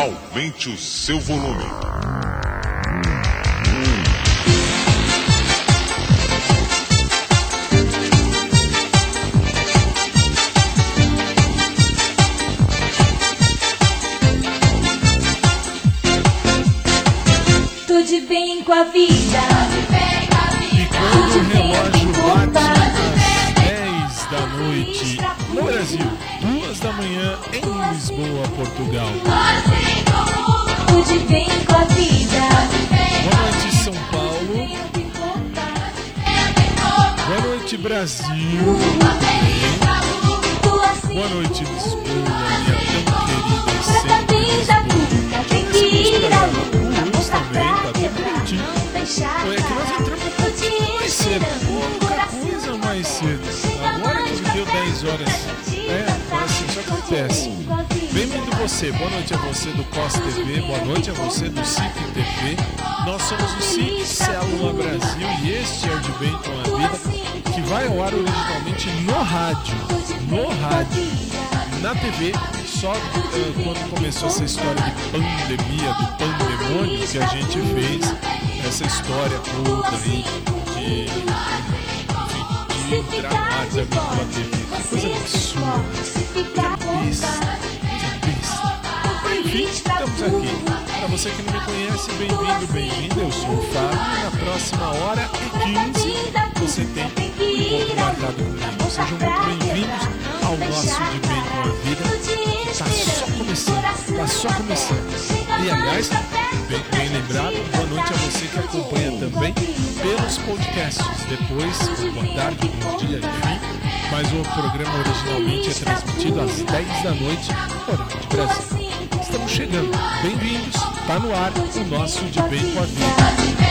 Aumente o seu volume. Tudo bem com a vida. E quando o relógio bate às 10 da noite no Brasil, 2 da manhã em Lisboa, Portugal. Tudo bem com a vida. Boa noite, São Paulo. Boa noite, Brasil. Boa noite, Lisboa, minha tão querida e sempre da Botar também, tá tudo bonitinho. é que nós entramos um pouquinho mais cedo, pouca coisa mais cedo. Agora que deu pra 10 perto horas. Acontece. com a. Bem-vindo você, boa noite a você do COS TV, boa noite a você do CIC TV. Nós somos o CIC Célula Brasil e este é o De Bem com a Vida, que vai ao ar originalmente no rádio. No rádio. Na TV, só eh, quando começou essa história de pandemia, do pandemônio, que a gente fez essa história toda aí de, enfim, de entrar no ar também pela TV. Coisa besta. Enfim, estamos aqui. Para você que não me conhece, bem-vindo, bem-vinda. Eu sou o Fábio. Na próxima hora e 15 você tem um encontro marcado comigo. Sejam muito bem-vindos ao nosso De Bem com a Vida. Tá só começando, tá só começando. E aliás, bem, bem lembrado, boa noite a você que acompanha também pelos podcasts. Depois, boa tarde, bom dia, enfim. Mas o programa originalmente é transmitido às 10 da noite, horário de Brasil. Estamos chegando. Bem-vindos. Tá no ar o nosso De Bem com a Vida.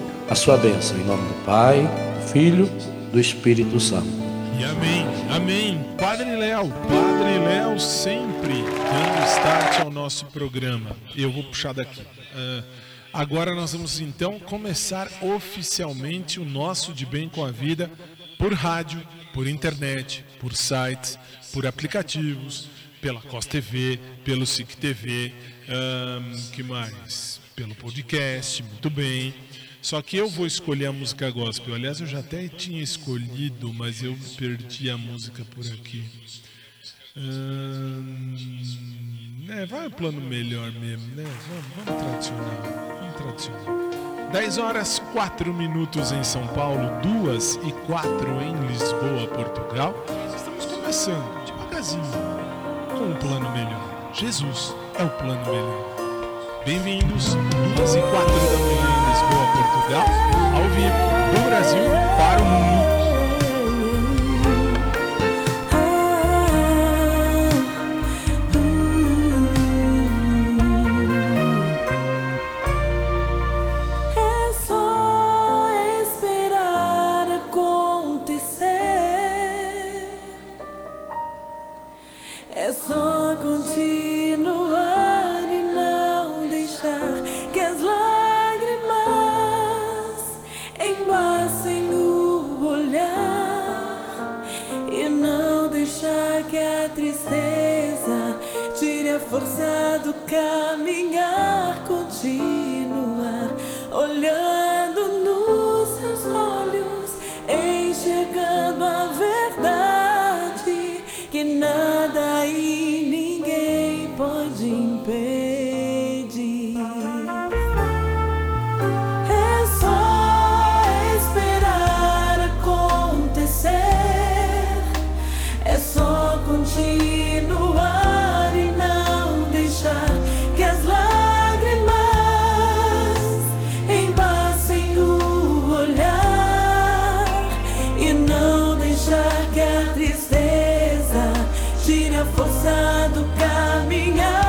a sua bênção, em nome do Pai, do Filho, do Espírito Santo. E amém, amém. Padre Léo, Padre Léo sempre dando start ao nosso programa. Eu vou puxar daqui. Uh, Agora nós vamos então começar oficialmente o nosso De Bem com a Vida por rádio, por internet, por sites, por aplicativos, pela COS TV, pelo SIC TV, um, que mais? Pelo podcast, muito bem. Só que eu vou escolher a música gospel. Aliás, eu já até tinha escolhido, mas eu perdi a música por aqui. Hum, é, vai o plano melhor mesmo, né? Vamos, vamos tradicional tradicional. 10 horas 4 minutos em São Paulo, 2 e 4 em Lisboa, Portugal. Estamos começando devagarzinho com um plano melhor. Jesus é o plano melhor. Bem-vindos, 2 e 4 da manhã em Lisboa, Portugal, ao vivo do Brasil para o mundo. forçado caminhar contigo. ousado caminhar.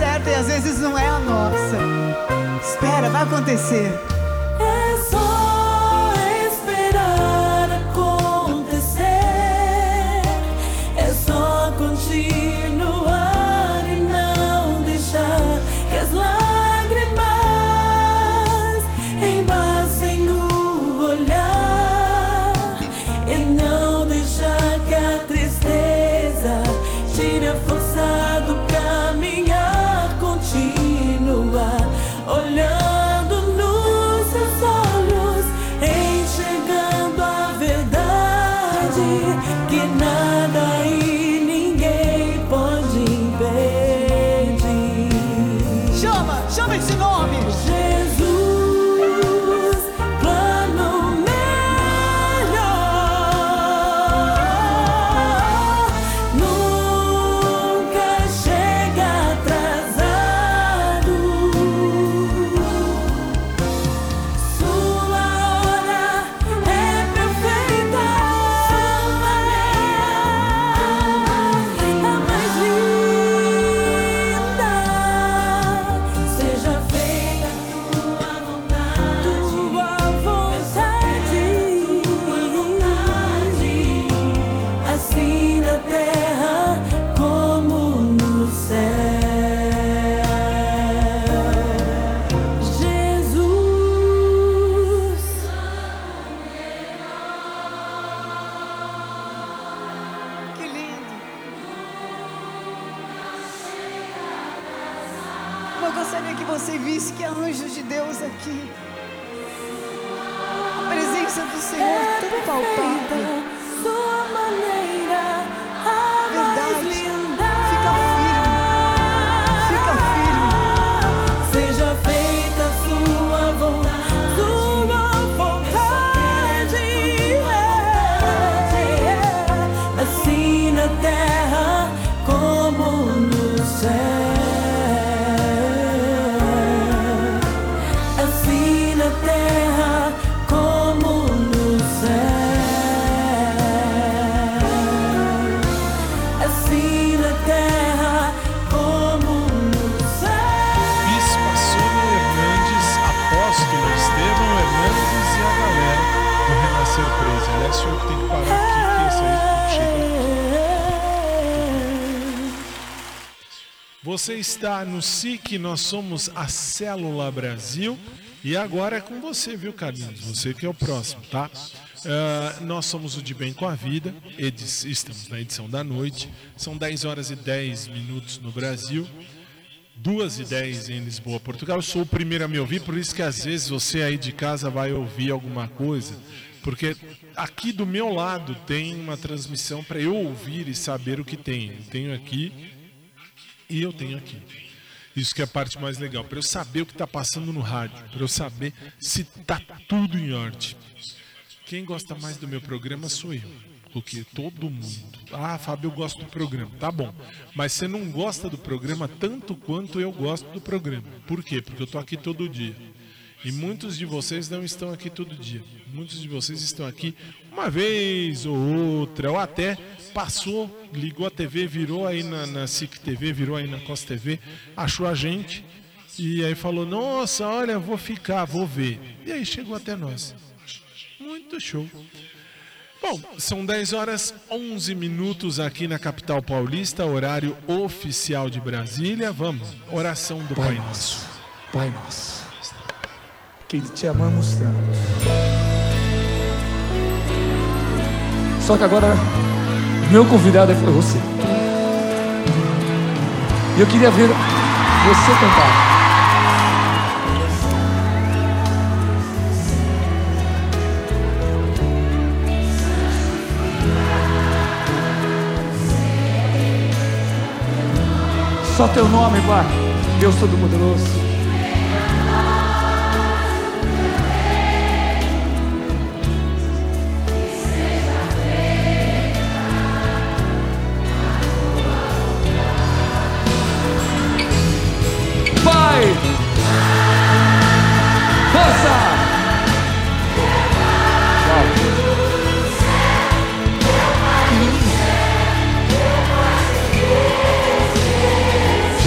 certa e às vezes não é a nossa. Espera, vai acontecer. Está no SIC, nós somos a Célula Brasil. E agora é com você, viu, Carlinhos? Você que é o próximo, tá? Ah, nós somos o De Bem com a Vida, estamos na edição da noite. São 10 horas e 10 minutos no Brasil. 2 e 10 em Lisboa, Portugal. Eu sou o primeiro a me ouvir, por isso que às vezes você aí de casa vai ouvir alguma coisa, porque aqui do meu lado tem uma transmissão para eu ouvir e saber o que tem. Eu tenho aqui e eu tenho aqui. Isso que é a parte mais legal, para eu saber o que está passando no rádio, para eu saber se tá tudo em ordem. Quem gosta mais do meu programa sou eu. Porque todo mundo. Ah, Fábio, eu gosto do programa. Tá bom. Mas você não gosta do programa tanto quanto eu gosto do programa. Por quê? Porque eu tô aqui todo dia. E muitos de vocês não estão aqui todo dia. Muitos de vocês estão aqui uma vez ou outra, ou até passou, ligou a TV, virou aí na, na SIC TV, virou aí na Costa TV, achou a gente e aí falou: Nossa, olha, vou ficar, vou ver. E aí chegou até nós. Muito show. Bom, são 10 horas 11 minutos aqui na capital paulista, horário oficial de Brasília. Vamos, oração do Pai, Nosso. Pai nosso, que te amamos tanto. Só que agora, meu convidado é você. E eu queria ver você cantar. Só teu nome, Pai. Deus Todo-Poderoso.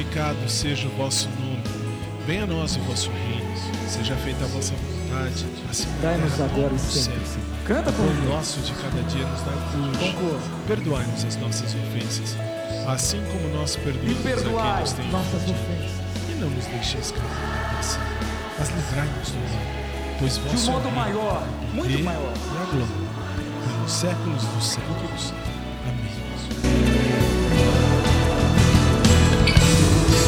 santificado seja o vosso nome. Venha a nós o vosso reino. Seja feita a vossa vontade, assim Dai-nos agora e sempre. Canta O nosso de cada dia nos dai hoje. Perdoai-nos as nossas ofensas, assim como nós E perdoamos a quem nos tem nossas ofendido. ofensas. E não nos deixeis cair na tentação, mas livrai-nos do mal. Pois De vosso um modo reino, maior, o muito maior. E a glória, pelos séculos dos séculos.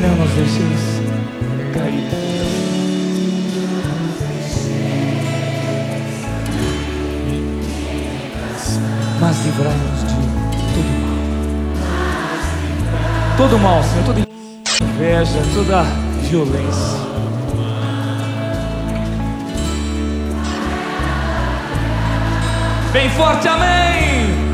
E não nos deixeis cair. Mas livrai-nos de todo mal. Todo mal, Senhor, toda inveja, toda violência. Bem forte! Amém.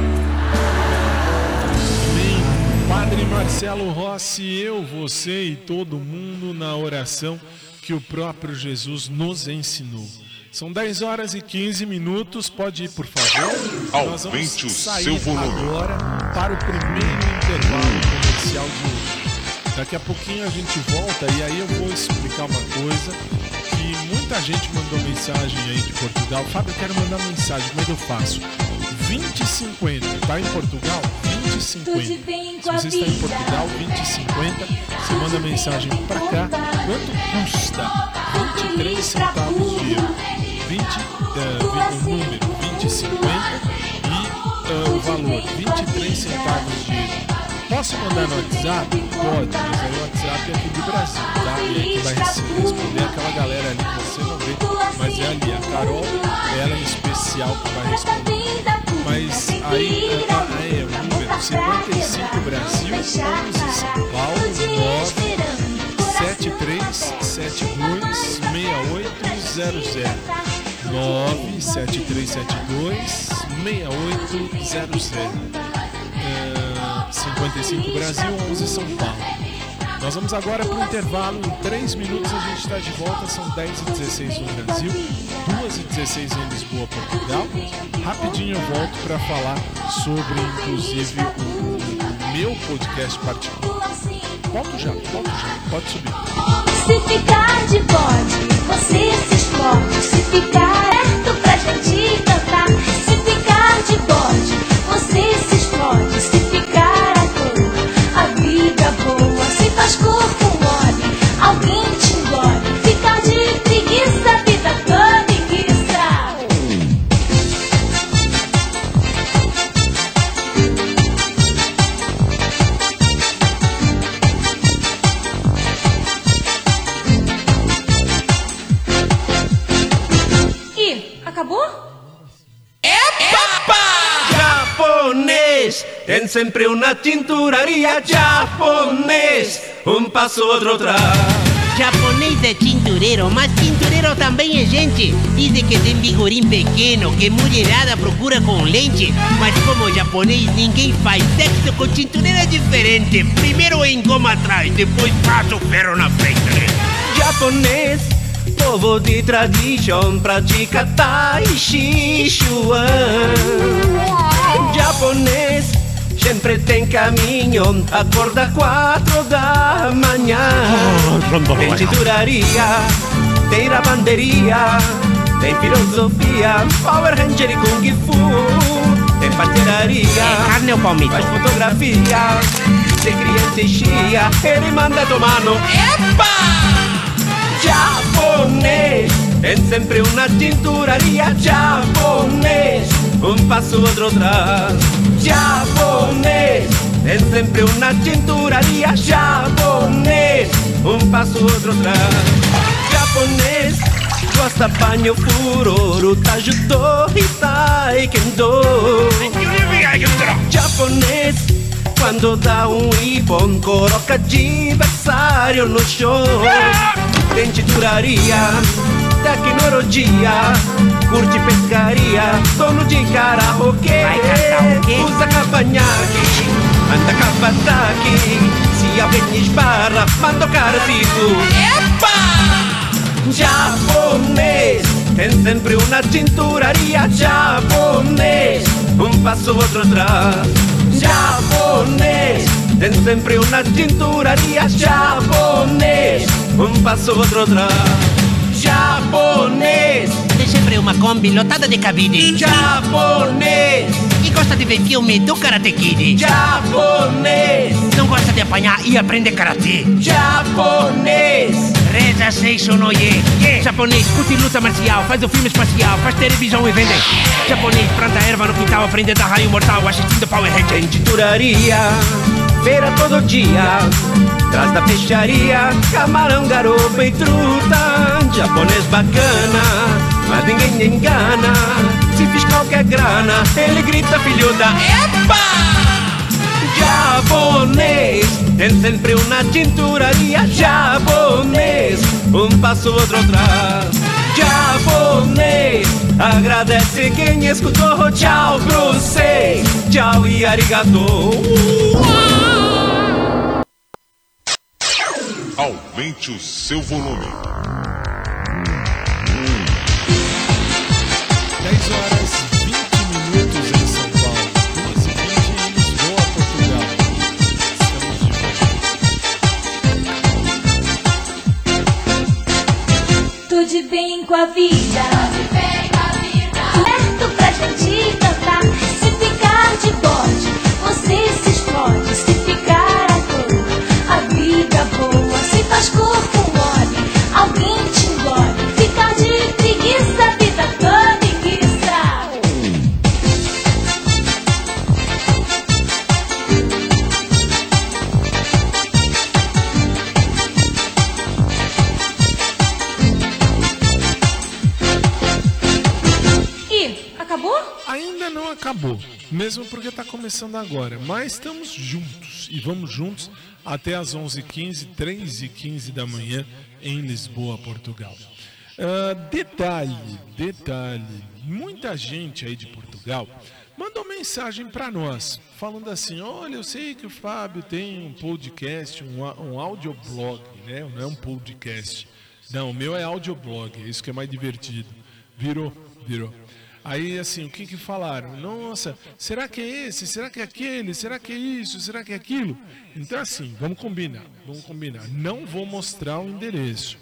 Marcelo Rossi, eu, você e todo mundo na oração que o próprio Jesus nos ensinou. São 10 horas e 15 minutos, pode ir por favor. Aumente o seu volume. agora para o primeiro intervalo comercial de hoje. Daqui a pouquinho a gente volta e aí eu vou explicar uma coisa que muita gente mandou mensagem aí de Portugal. Fábio, eu quero mandar mensagem, como é que eu faço? 2050, tá em Portugal? 2050. Se você está em Portugal, 2050, você manda mensagem pra cá. Quanto custa? 23 centavos de euro. 20, eh, vi- o número 2050 e eh, o valor 23 centavos de euro. Posso mandar no WhatsApp? Pode, mas aí o WhatsApp é aqui do Brasil, tá? E aí quem vai responder é aquela galera ali que você não vê, mas é ali, a Carol, ela em especial que vai responder. Mas aí, é, é, é número 55 Brasil, 11 São Paulo, 9 7372 6800 97372 6800 É, 55 Brasil, 11 São Paulo. Nós vamos agora para o intervalo. Em 3 minutos a gente está de volta. São 10 e 16 no Brasil, 2 e 16 em Lisboa, Portugal. Rapidinho eu volto para falar sobre, inclusive, o, meu podcast particular. Volto já, volto já. Pode subir. Se ficar de bode, você se explode. Se ficar perto sempre uma tinturaria japonês. Um passo, outro atrás. Japonês é tintureiro, mas tintureiro também é gente. Dizem que tem vigorim pequeno, que mulherada procura com lente. Mas como japonês, ninguém faz sexo com tintureiro é diferente. Primeiro engoma atrás, depois passa o ferro na frente. Japonês, povo de tradição, pratica Tai Chi Chuan. Japonês, sempre tem caminho, acorda quatro da manhã. Tem tinturaria, tem lavanderia, tem filosofia, Power Ranger e Kung Fu. Tem pastelaria, Carne ou palmito? faz fotografia, tem criança e chia, ele manda tomar no japonês. Tem sempre uma tinturaria japonês. Um passo, outro atrás. Japonês. Tem sempre uma tinturaria japonês. Um passo, outro atrás. Japonês. Gosta banho furoro, tajudo e taekwondo. Japonês. Quando dá um ibon, coloca adversário no chão. Tem titularia, tecnologia, curte pescaria, dono de karaokê. Vai quê? Usa cavanhaque, anda cavataque. Se alguém esbarra, manda o cara fico. Epa! Japonês, tem sempre una tinturaria japonês. Um passo, outro atrás. Japonês, tem sempre una tinturaria japonês. Um passo, outro atrás. Japonês, Tem sempre uma Kombi lotada de cabide. japonês, E gosta de ver filme do Karate Kid. japonês, Não gosta de apanhar e aprender karatê. japonês. Reza Seisho no Ye. Japonês, curte luta marcial, faz o filme espacial, faz televisão e vende. Japonês, planta erva no quintal, aprende a dar raio mortal, assistindo Power Rangers. Tinturaria, feira todo dia. Traz da peixaria, camarão, garopa e truta. Japonês bacana, mas ninguém engana. Se fiz qualquer grana, ele grita filhuda. Epa! Japonês, tem sempre uma tinturaria. Japonês, um passo, outro atrás. Japonês, agradece quem escutou. Tchau pro vocês, tchau e arigato. Aumente o seu volume. 10 horas Tô de bem com a vida. Tô de bem com a vida. Certo pra gente cantar. Se ficar de bode, você se explode. Se ficar à toa, a vida boa. Se faz corpo mole, alguém te acabou, mesmo porque está começando agora, mas estamos juntos e vamos juntos até as 11h15, 3h15 da manhã em Lisboa, Portugal. Ah, detalhe, detalhe, muita gente aí de Portugal mandou mensagem para nós, falando assim: olha, eu sei que o Fábio tem um podcast, um, um audioblog, né? Não é um podcast. Não, o meu é audioblog, é isso que é mais divertido. Virou, virou. Aí, assim, o que que falaram? Nossa, será que é esse? Será que é aquele? Será que é isso? Será que é aquilo? Então, assim, vamos combinar, vamos combinar. Não vou mostrar o endereço.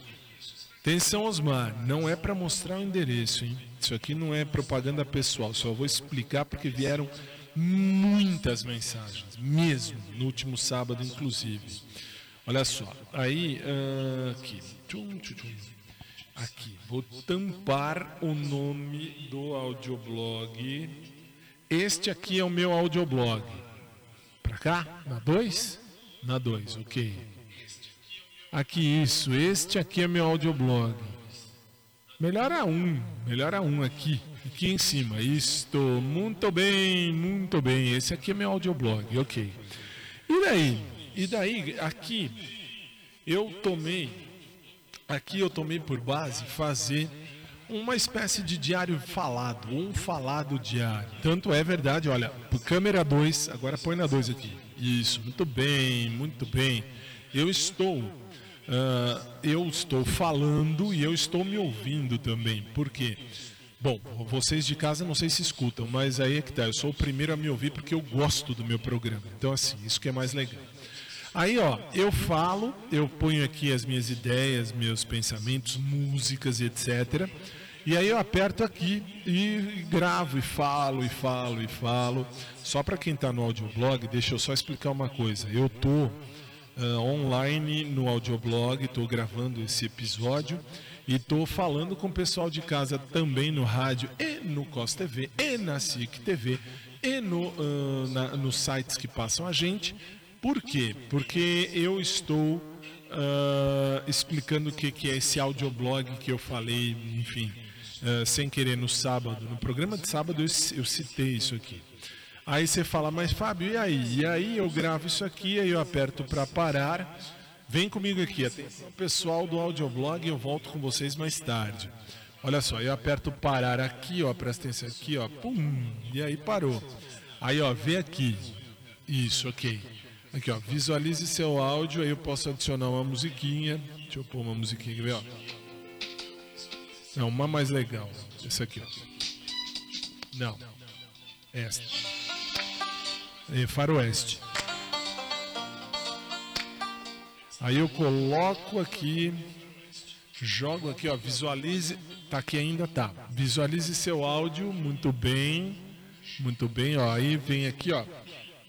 Atenção, Osmar, não é para mostrar o endereço, hein? Isso aqui não é propaganda pessoal, só vou explicar porque vieram muitas mensagens, mesmo, no último sábado, inclusive. Olha só, aí, ah, aqui, tchum, tchum, tchum. Aqui, vou tampar o nome do audioblog. Este aqui é o meu audioblog. Pra cá? Na 2? Na 2, ok. Aqui, isso. Este aqui é meu audioblog. Melhor a um. Melhor a um aqui. Aqui em cima. Isto. Muito bem, muito bem. Esse aqui é meu audioblog. Ok. E daí? E daí, aqui, eu tomei. Aqui eu tomei por base fazer uma espécie de diário falado, um falado diário. Tanto é verdade, olha, câmera 2, agora põe na 2 aqui. Isso, muito bem, muito bem. Eu estou ah, eu estou falando e eu estou me ouvindo também. Por quê? Bom, vocês de casa não sei se escutam, mas aí é que tá. Eu sou o primeiro a me ouvir porque eu gosto do meu programa. Então, assim, isso que é mais legal. Aí, ó, eu falo, eu ponho aqui as minhas ideias, meus pensamentos, músicas e etc. E aí eu aperto aqui e gravo e falo e falo e falo. Só para quem está no audioblog, deixa eu só explicar uma coisa. Eu tô ah, online no audioblog, estou gravando esse episódio e estou falando com o pessoal de casa também no rádio e no COS TV e na SIC TV e no, ah, na- nos sites que passam a gente. Por quê? Porque eu estou ah, explicando o que, que é esse audioblog que eu falei, enfim, ah, sem querer no sábado. No programa de sábado eu, eu citei isso aqui. Aí você fala, mas Fábio, e aí? E aí eu gravo isso aqui, aí eu aperto para parar. Vem comigo aqui, atenção pessoal do audioblog, eu volto com vocês mais tarde. Olha só, eu aperto parar aqui, ó, presta atenção aqui, ó, pum, e aí parou. Aí, ó, vê aqui. Isso, ok. Aqui, ó, visualize seu áudio, aí eu posso adicionar uma musiquinha. Deixa eu pôr uma musiquinha, ver, ó. Não, uma mais legal. Essa aqui, ó. Não. Esta. É faroeste. Aí eu coloco aqui, jogo aqui, ó, visualize, tá aqui ainda, tá. Visualize seu áudio, muito bem, muito bem, ó. Aí vem aqui, ó,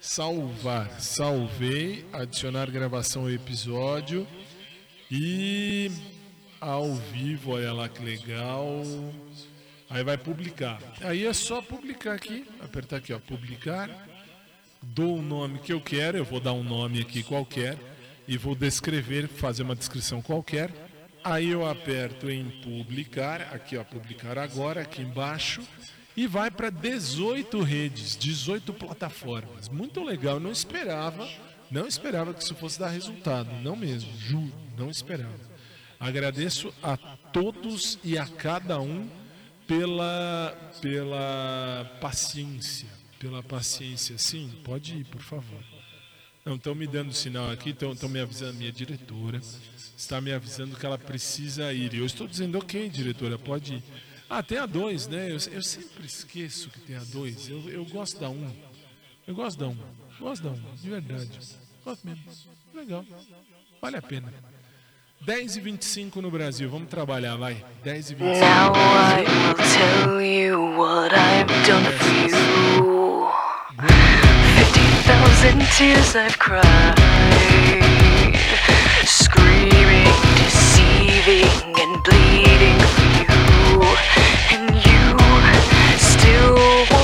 salvar, salvei, adicionar gravação ao episódio e ao vivo, olha lá que legal. Aí vai publicar. Aí é só publicar aqui, apertar aqui, ó, publicar. Dou o nome que eu quero, eu vou dar um nome aqui qualquer e vou descrever, fazer uma descrição qualquer. Aí eu aperto em publicar, aqui ó, publicar agora, aqui embaixo, e vai para 18 redes, 18 plataformas. Muito legal, não esperava, não esperava que isso fosse dar resultado, não mesmo, juro, não esperava. Agradeço a todos e a cada um pela pela paciência, pela paciência. Sim, pode ir, por favor. Não, estão me dando sinal aqui, estão me avisando, minha diretora está me avisando que ela precisa ir. Eu estou dizendo, ok, diretora, pode ir. Ah, tem a dois, né? Eu, eu sempre esqueço que tem a dois. Eu, eu gosto da um. Eu gosto da um. Gosto da um, de verdade. Gosto mesmo. Legal. Vale a pena. 10 e 25 no Brasil. Vamos trabalhar, vai. 10 e 25. Now I will tell you what I've done for you. Fifty thousand tears I've cried, screaming, deceiving, and bleeding for you, and you still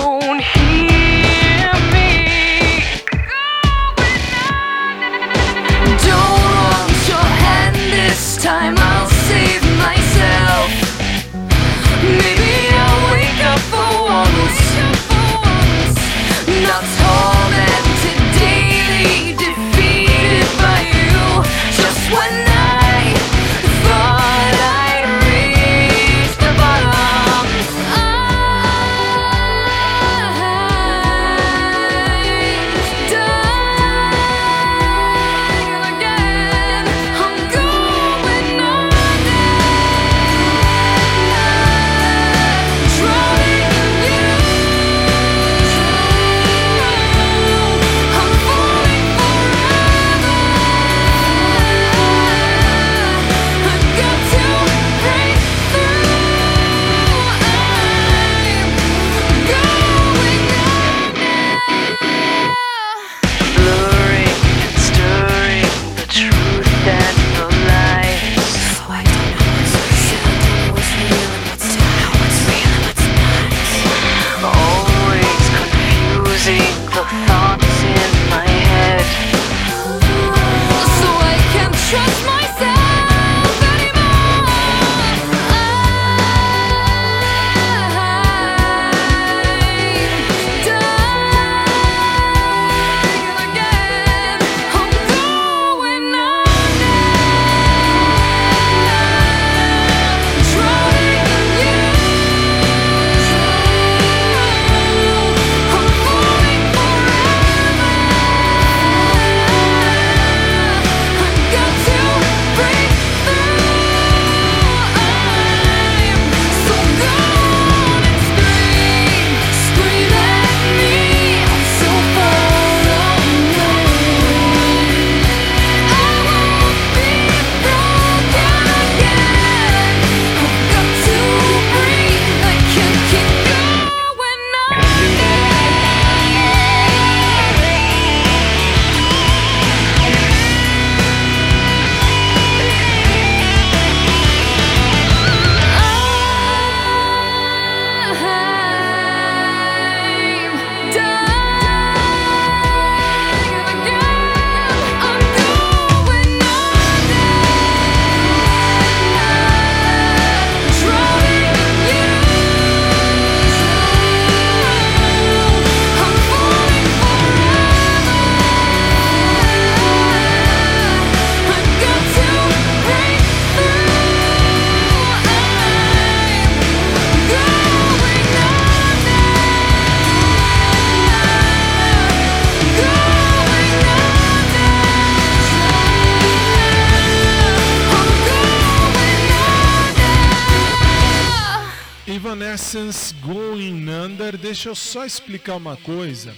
deixa eu só explicar uma coisa,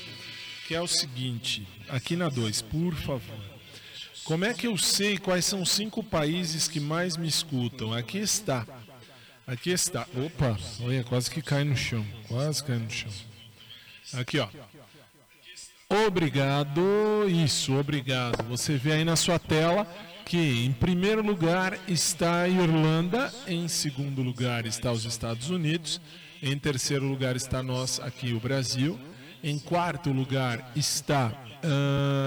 que é o seguinte, aqui na 2, por favor. Como é que eu sei quais são os cinco países que mais me escutam? Aqui está. Aqui está. Opa, olha, quase que cai no chão. Quase cai no chão. Aqui, ó. Obrigado. Isso, obrigado. Você vê aí na sua tela que em primeiro lugar está a Irlanda, em segundo lugar está os Estados Unidos, em terceiro lugar está nós aqui o Brasil, em quarto lugar está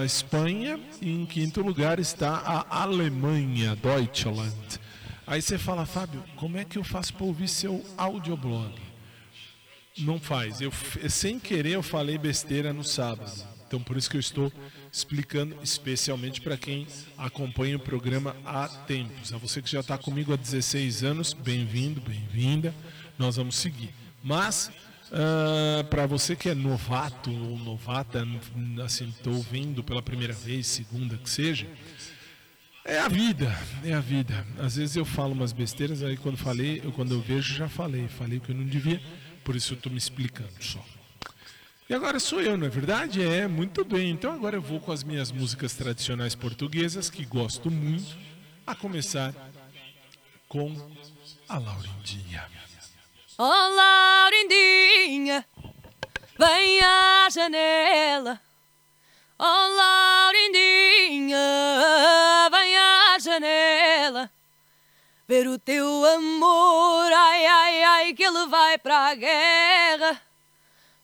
a Espanha e em quinto lugar está a Alemanha, Deutschland. Aí você fala, Fábio, como é que eu faço para ouvir seu audioblog? Não faz. Eu sem querer eu falei besteira no sábado. Então por isso que eu estou explicando especialmente para quem acompanha o programa há tempos. A você que já está comigo há 16 anos, bem-vindo, bem-vinda. Nós vamos seguir. Mas uh, para você que é novato ou novata, assim, estou ouvindo pela primeira vez, segunda que seja, é a vida, é a vida. Às vezes eu falo umas besteiras, aí quando falei, eu, quando eu vejo já falei, falei o que eu não devia, por isso eu estou me explicando só. E agora sou eu, não é verdade? É, muito bem. Então agora eu vou com as minhas músicas tradicionais portuguesas, que gosto muito, a começar com a Laurindinha. Oh, Laurindinha, vem à janela. Oh, Laurindinha, vem à janela. Ver o teu amor, ai, ai, ai, que ele vai para a guerra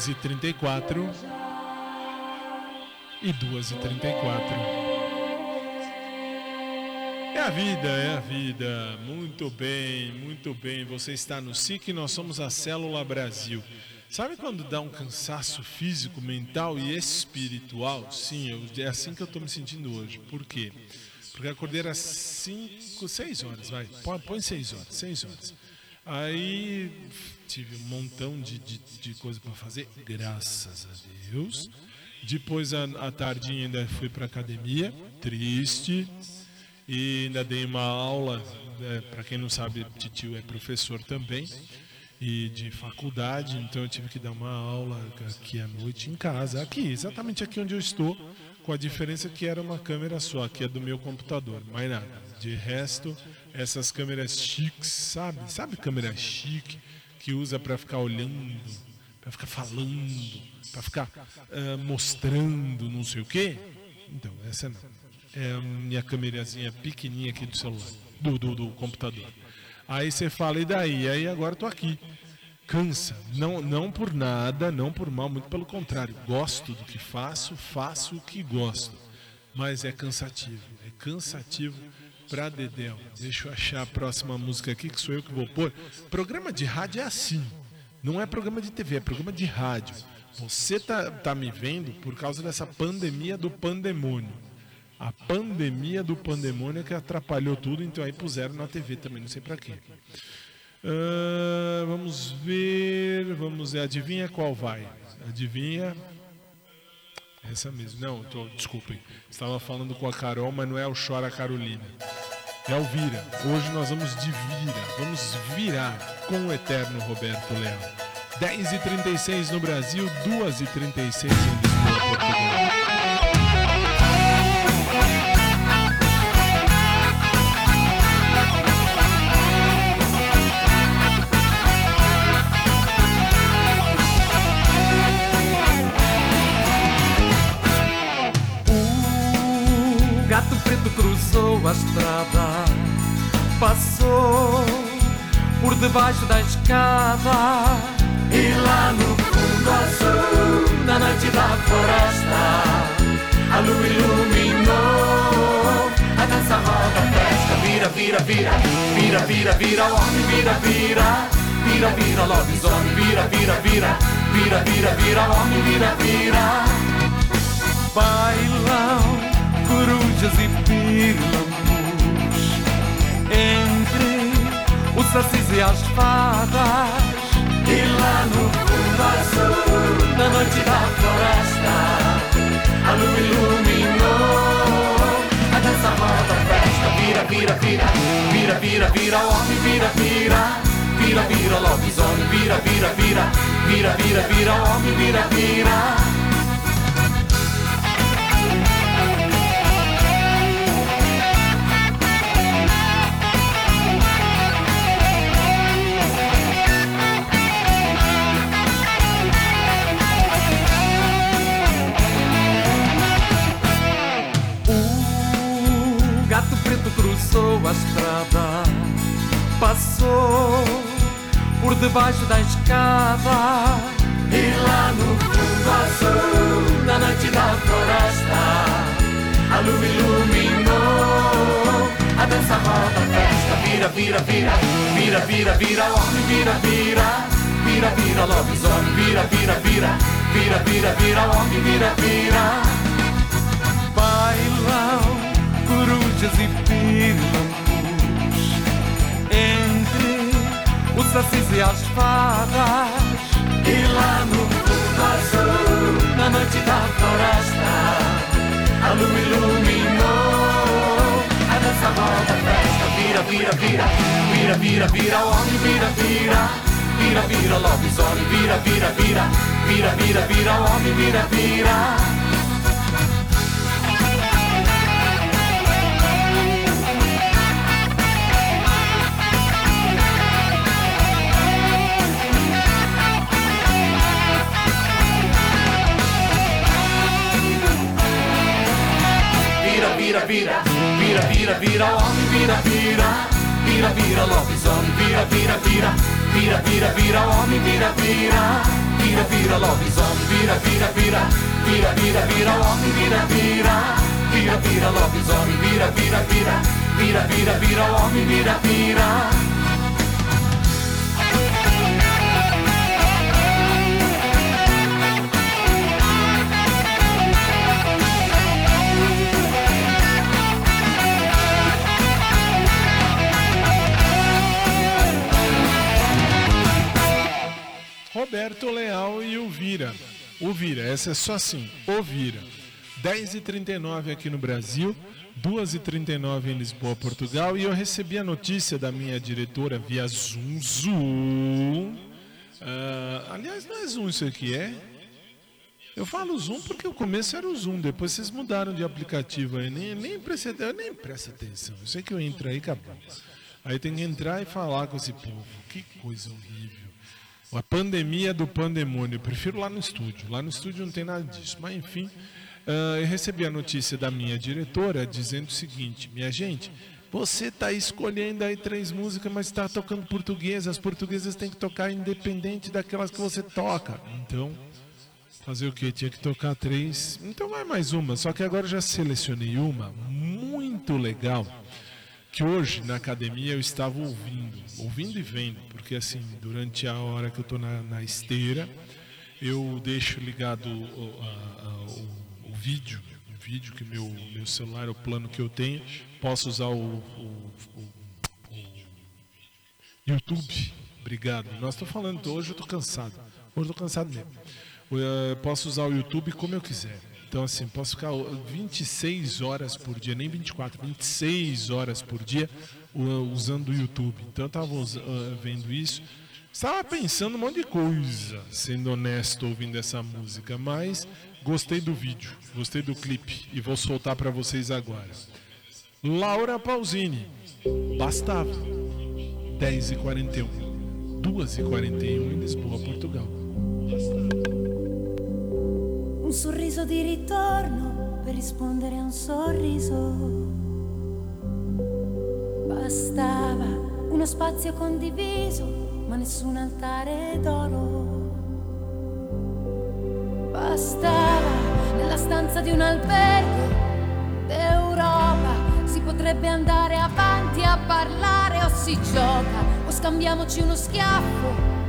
10h34 e 2h34. É a vida, é a vida. Muito bem, muito bem. Você está no SIC, nós somos a Célula Brasil. Sabe quando dá um cansaço físico, mental e espiritual? Sim, eu, é assim que eu estou me sentindo hoje. Por quê? Porque acordei às 5, 6 horas, vai. Põe 6 horas, 6 horas. Aí tive um montão de, de, de coisa para fazer, graças a Deus. Depois, à tardinha, ainda fui para academia, triste. E ainda dei uma aula, né, para quem não sabe, Titio é professor também e de faculdade, então eu tive que dar uma aula aqui à noite em casa, aqui, exatamente aqui onde eu estou, com a diferença que era uma câmera só, que é do meu computador, mais nada. De resto, essas câmeras chiques, sabe? Sabe câmera chique que usa para ficar olhando, para ficar falando, para ficar uh, mostrando não sei o quê? Então, essa não é a minha câmerazinha pequenininha aqui do celular, do, do, do computador. Aí você fala, e daí? Aí agora estou aqui. Cansa. Não, não por nada, não por mal, muito pelo contrário. Gosto do que faço, faço o que gosto. Mas é cansativo. É cansativo pra Dedéu. Deixa eu achar a próxima música aqui, que sou eu que vou pôr. Programa de rádio é assim. Não é programa de TV, é programa de rádio. Você tá, tá me vendo por causa dessa pandemia do pandemônio a pandemia do pandemônio que atrapalhou tudo, então aí puseram na TV também, não sei para quê. Uh, vamos ver, vamos ver, adivinha qual vai? Adivinha? Essa mesmo. Não, tô, desculpem. Estava falando com a Carol, mas não é o Chora Carolina. É o Vira. Hoje nós vamos de Vira. Vamos virar com o eterno Roberto Leal. 10h36 no Brasil, 2h36 em cruzou a estrada, passou por debaixo da escada. E lá no fundo azul, na noite da floresta, a lua iluminou a dança roda festa. Vira, vira, vira, vira, vira, vira, homem, vira, vira, vira, vira, lobisomem, vira, vira, vira, vira, vira, vira, homem, vira, vira. Bailão corujas e pirilampus Entre os sacis e as fadas. E lá no fundo azul da noite da floresta A lua iluminou. A dança roda a festa Vira, vira, vira, vira, vira, vira, homem, vira, vira. Vira, vira, lobisomem, vira, vira, vira. Vira, vira, vira, homem, vira, vira. cruzou passou por debaixo da escada. E lá no fundo azul, na noite da floresta, a lua iluminou a dança roda festa. Vira, vira, vira, vira, vira, vira, homem, vira, vira, vira, vira, lobisomem, vira, vira, vira, vira, vira, vira, homem, vira, vira. Bailão corujas e pirilampus os sacis e as fadas. E lá no fundo azul, na noite da floresta A lua iluminou. A dança roda festa Vira, vira, vira, vira, vira, vira, homem, vira, vira. Vira, vira, lobisomem, vira, vira, vira. Vira, vira, vira, homem, vira, vira vira, vira, vira, vira, vira, homem, vira, vira, vira, vira, lobisomem, vira, vira, vira, vira, vira, vira, homem, vira, vira, vira, vira, lobisomem, vira, vira, vira, vira, vira, vira, homem, vira, vira, vira, vira, lobisomem, vira, vira, vira, vira, vira, vira, homem, vira, vira. Roberto Leal e o Vira. O Vira, essa é só assim, o Vira. 10h39 aqui no Brasil, 2h39 em Lisboa, Portugal. E eu recebi a notícia da minha diretora via Zoom. Zoom. Uh, aliás, não é Zoom isso aqui, é? Eu falo Zoom porque o começo era o Zoom, depois vocês mudaram de aplicativo aí. Nem, nem, presta, nem presta atenção. Eu sei que eu entro aí acabou. Aí tem que entrar e falar com esse povo. Que coisa horrível. A pandemia do pandemônio. Eu prefiro lá no estúdio. Lá no estúdio não tem nada disso. Mas enfim, uh, eu recebi a notícia da minha diretora dizendo o seguinte: minha gente, você está escolhendo aí três músicas, mas está tocando português. As portuguesas têm que tocar independente daquelas que você toca. Então, fazer o que? Tinha que tocar três. Então vai mais uma. Só que agora eu já selecionei uma muito legal que hoje na academia eu estava ouvindo, ouvindo e vendo, porque assim, durante a hora que eu estou na, na, esteira, eu deixo ligado o, a, a, o, o, vídeo, o vídeo que meu, meu celular, o plano que eu tenho, posso usar o, o YouTube. Obrigado. Nós estou falando, hoje eu estou cansado. Hoje eu estou cansado mesmo. Eu posso usar o YouTube como eu quiser. Então, assim, posso ficar 26 horas por dia, nem 24, 26 horas por dia usando o YouTube. Então, eu estava vendo isso. Estava pensando um monte de coisa, sendo honesto, ouvindo essa música, mas gostei do vídeo, gostei do clipe e vou soltar para vocês agora. Laura Pausini, bastava. 10h41, 2h41 em Lisboa, Portugal. Bastava un sorriso di ritorno per rispondere a un sorriso. Bastava uno spazio condiviso, ma nessun altare d'oro. Bastava nella stanza di un albergo d'Europa, si potrebbe andare avanti a parlare o si gioca o scambiamoci uno schiaffo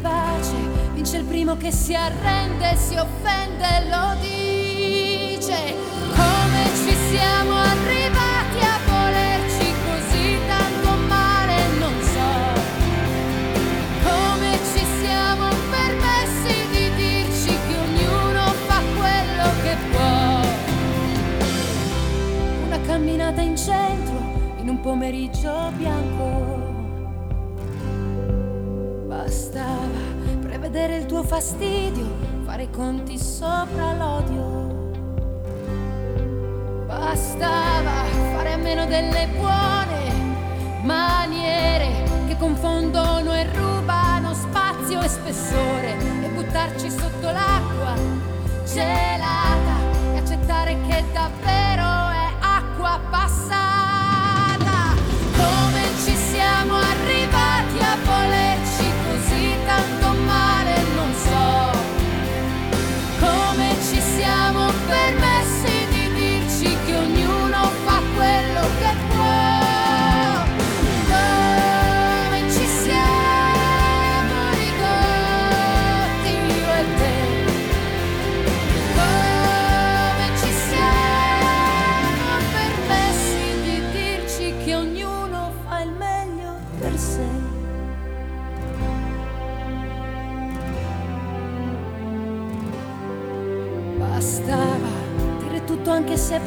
pace Vince il primo che si arrende, si offende, lo dice. Come ci siamo arrivati a volerci così tanto male, non so. Come ci siamo permessi di dirci che ognuno fa quello che può. Una camminata in centro, in un pomeriggio bianco. Bastava prevedere il tuo fastidio, fare conti sopra l'odio. Bastava fare a meno delle buone maniere che confondono e rubano spazio e spessore e buttarci sotto l'acqua gelata e accettare che davvero è acqua passata. Come ci siamo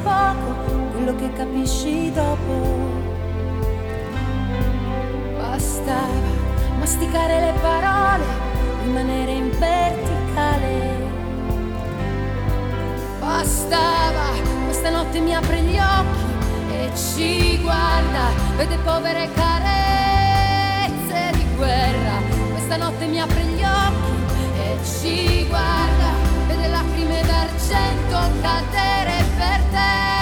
poco, quello che capisci dopo. Bastava masticare le parole, rimanere in verticale. Bastava, questa notte mi apre gli occhi e ci guarda, vede povere carezze di guerra. Questa notte mi apre gli occhi e ci guarda, sento cadere per te.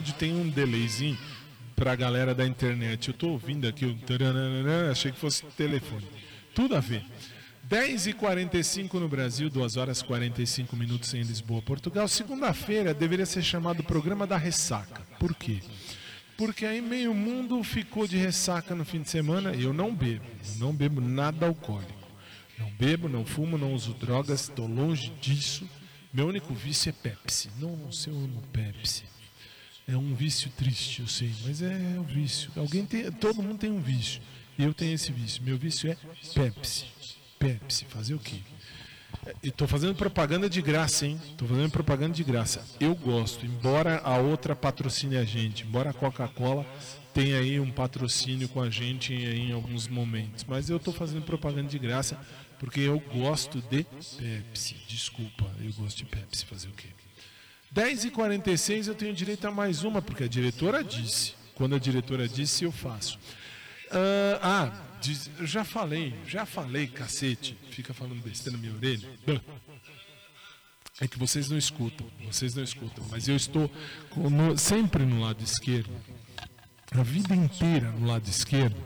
Rádio tem um delayzinho pra galera da internet. Eu tô ouvindo aqui achei que fosse telefone. Tudo a ver. 10h45 no Brasil, 2 horas 45 minutos em Lisboa, Portugal. Segunda-feira deveria ser chamado Programa da Ressaca. Por quê? Porque aí meio mundo ficou de ressaca no fim de semana e eu não bebo. Não bebo nada alcoólico. Não bebo, não fumo, não uso drogas, estou longe disso. Meu único vício é Pepsi. Nossa, eu amo Pepsi. É um vício triste, eu sei, mas é o vício. Alguém tem, todo mundo tem um vício. Eu tenho esse vício. Meu vício é Pepsi. Pepsi, fazer o quê? Estou fazendo propaganda de graça, hein? Estou fazendo propaganda de graça. Eu gosto, embora a outra patrocine a gente, embora a Coca-Cola tenha aí um patrocínio com a gente em alguns momentos, mas eu estou fazendo propaganda de graça porque eu gosto de Pepsi. Desculpa, eu gosto de Pepsi. Fazer o quê? 10h46 eu tenho direito a mais uma, porque a diretora disse. Quando a diretora disse, eu faço. Ah, ah, diz- eu já falei, já falei, cacete. Fica falando besteira na minha orelha. É que vocês não escutam, vocês não escutam. Mas eu estou no- sempre no lado esquerdo. A vida inteira no lado esquerdo.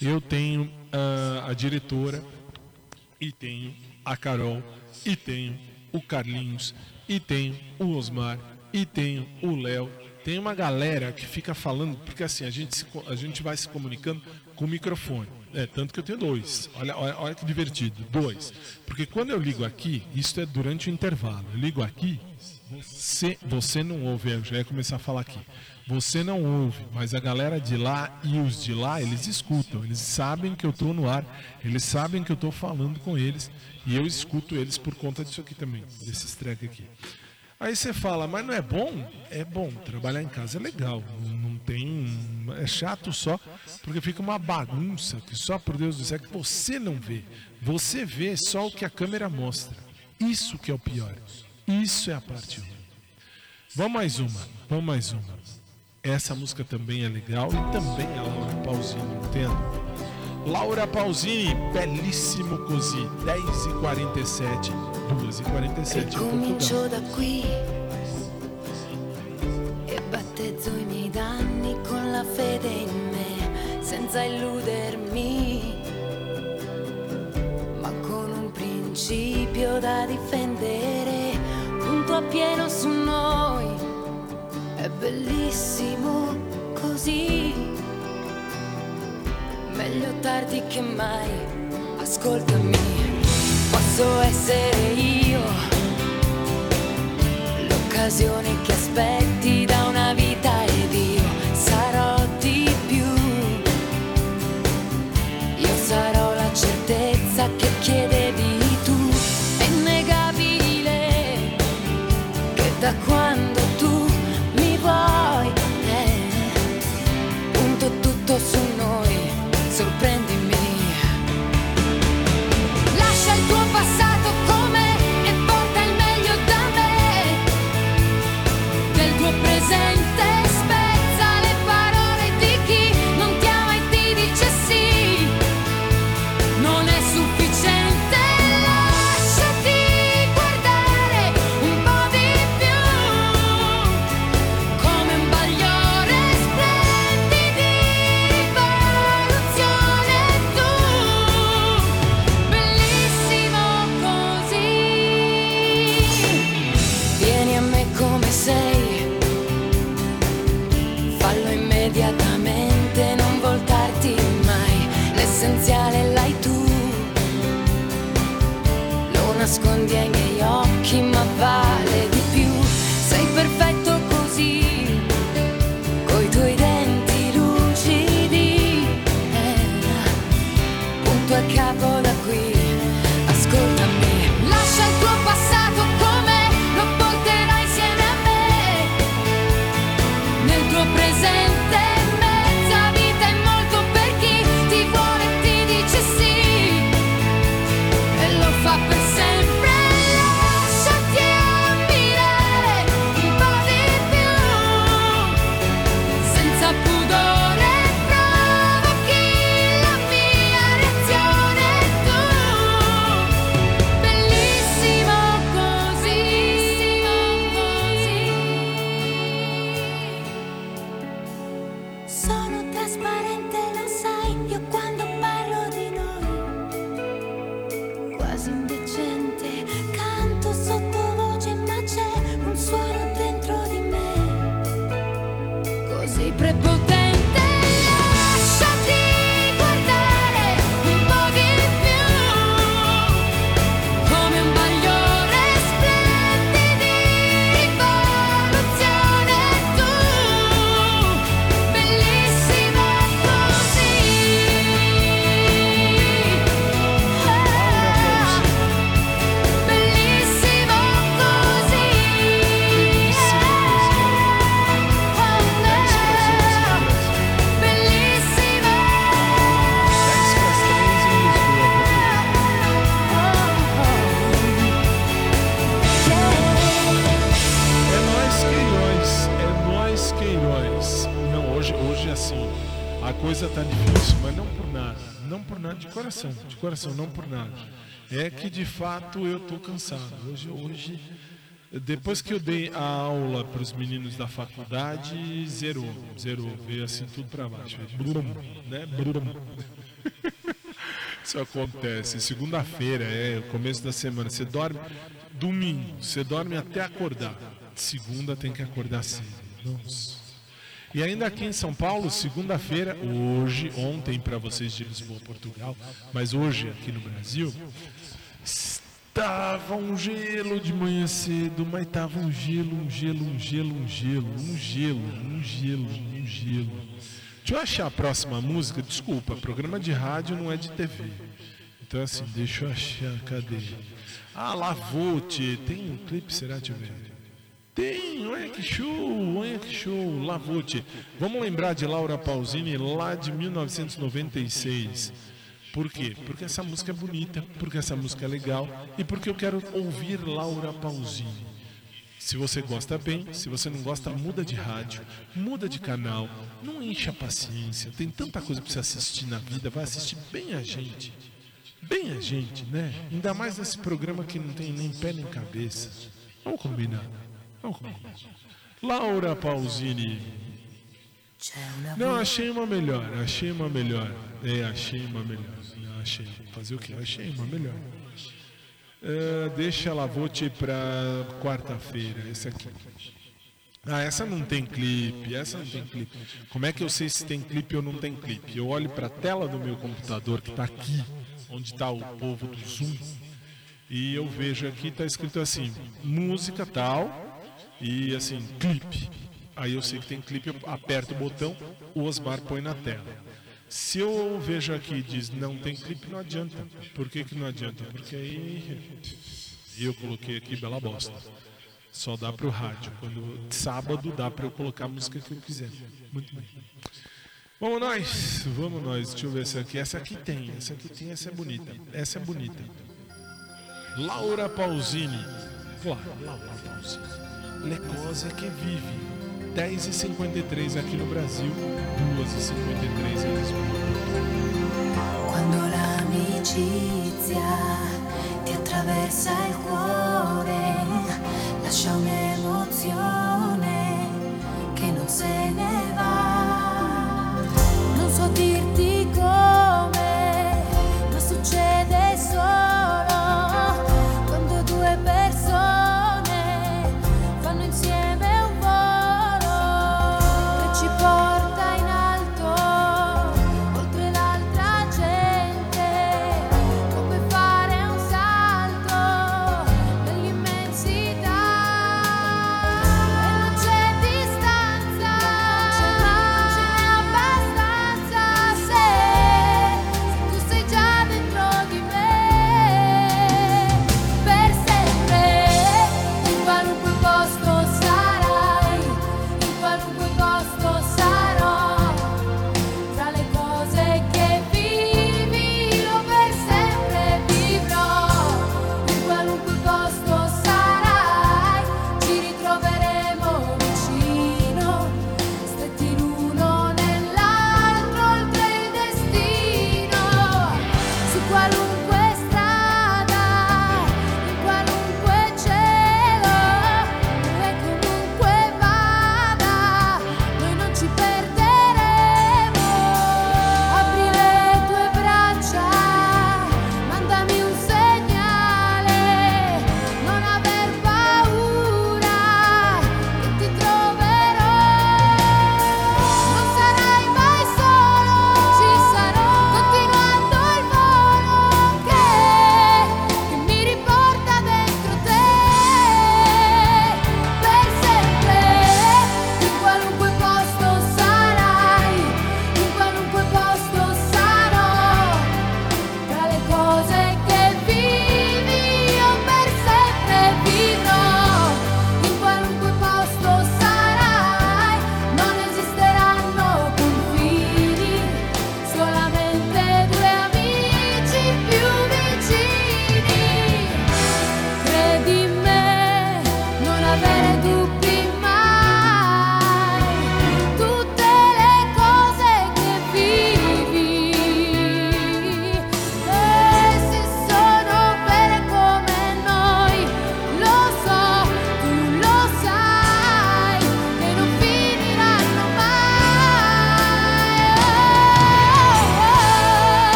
Eu tenho ah, a diretora, e tenho a Carol, e tenho o Carlinhos, e tenho o Osmar, e tenho o Léo. Tem uma galera que fica falando, porque assim, a gente, se a gente vai se comunicando com o microfone. É, tanto que eu tenho dois. Olha, olha, olha que divertido, dois. Porque quando eu ligo aqui, isso é durante o intervalo. Eu ligo aqui, você, você não ouve, eu já ia começar a falar aqui. Você não ouve, mas a galera de lá e os de lá, eles escutam, eles sabem que eu estou no ar, eles sabem que eu estou falando com eles e eu escuto eles por conta disso aqui também, desses track aqui. Aí você fala, mas não é bom? É bom, trabalhar em casa é legal, não, tem. É chato só, porque fica uma bagunça que só por Deus do céu que você não vê. Você vê só o que a câmera mostra. Isso que é o pior. Isso é a parte ruim. Vamos mais uma, vamos mais uma. Essa música também é legal e também a Laura Pausini, entendo? Laura Pausini, belíssimo così, 10h47, 2h47 em Portugal. Comincio da qui e battezzo i miei danni con la fede in me, senza illudermi, ma con un principio da difendere, punto a pieno su noi, bellissimo così, meglio tardi che mai, ascoltami, posso essere io l'occasione che aspetti da una vita ed io sarò di più. Io sarò la certezza che chiedevi tu. È innegabile che da quando su noi, sorprendimi. Punto que de fato eu tô cansado. Hoje, hoje, depois que eu dei a aula para os meninos da faculdade, zerou, zerou, veio assim tudo para baixo, Brum, né? Brum. Isso acontece. Segunda-feira é o começo da semana. Você dorme domingo, você dorme até acordar. Segunda tem que acordar cedo. Nossa. E ainda aqui em São Paulo, segunda-feira, hoje, ontem para vocês de Lisboa, Portugal, mas hoje aqui no Brasil, estava um gelo de manhã cedo, mas estava um gelo, um gelo, um gelo, um gelo, um gelo, um gelo, um gelo. Deixa eu achar a próxima música. Desculpa, programa de rádio não é de TV. Então assim, deixa eu achar, cadê? Ah, Lavote, tem um clipe, será? Deixa eu ver. Tem, olha que show, olha que show, Lavote. Vamos lembrar de Laura Pausini lá de 1996. Por quê? Porque essa música é bonita, porque essa música é legal e porque eu quero ouvir Laura Pausini. Se você gosta bem, se você não gosta, muda de rádio, muda de canal, não encha a paciência. Tem tanta coisa para você assistir na vida, vai assistir bem a gente. Bem a gente, né? Ainda mais nesse programa que não tem nem pé nem cabeça. Vamos combinar. Vamos combinar. Laura Pausini. Não, achei uma melhor, achei uma melhor. É, achei uma melhor. Achei. Fazer o quê? Achei uma melhor. É, deixa ela vote para quarta-feira, esse aqui. Ah, essa não tem clipe, essa não tem clipe. Como é que eu sei se tem clipe ou não tem clipe? Eu olho para a tela do meu computador que está aqui, onde está o povo do Zoom, e eu vejo aqui está escrito assim, música tal e assim clipe. Aí eu sei que tem clipe, eu aperto o botão, o Osmar põe na tela. Se eu vejo aqui diz não tem clipe, não adianta. Por que, que não adianta? Porque aí eu coloquei aqui Bela Bosta. Só dá pro rádio. Quando sábado dá para eu colocar a música que eu quiser. Muito bem. Vamos nós, vamos nós. Deixa eu ver essa aqui. Essa aqui tem, essa aqui tem, essa é bonita. Essa é bonita. Laura Pausini. Claro, Laura Pausini. Le cose que vive. 10h53 aqui no Brasil, 2h53 em Lisboa. Quando l'amicizia ti attraversa il cuore, lascia un'emozione che non se ne va.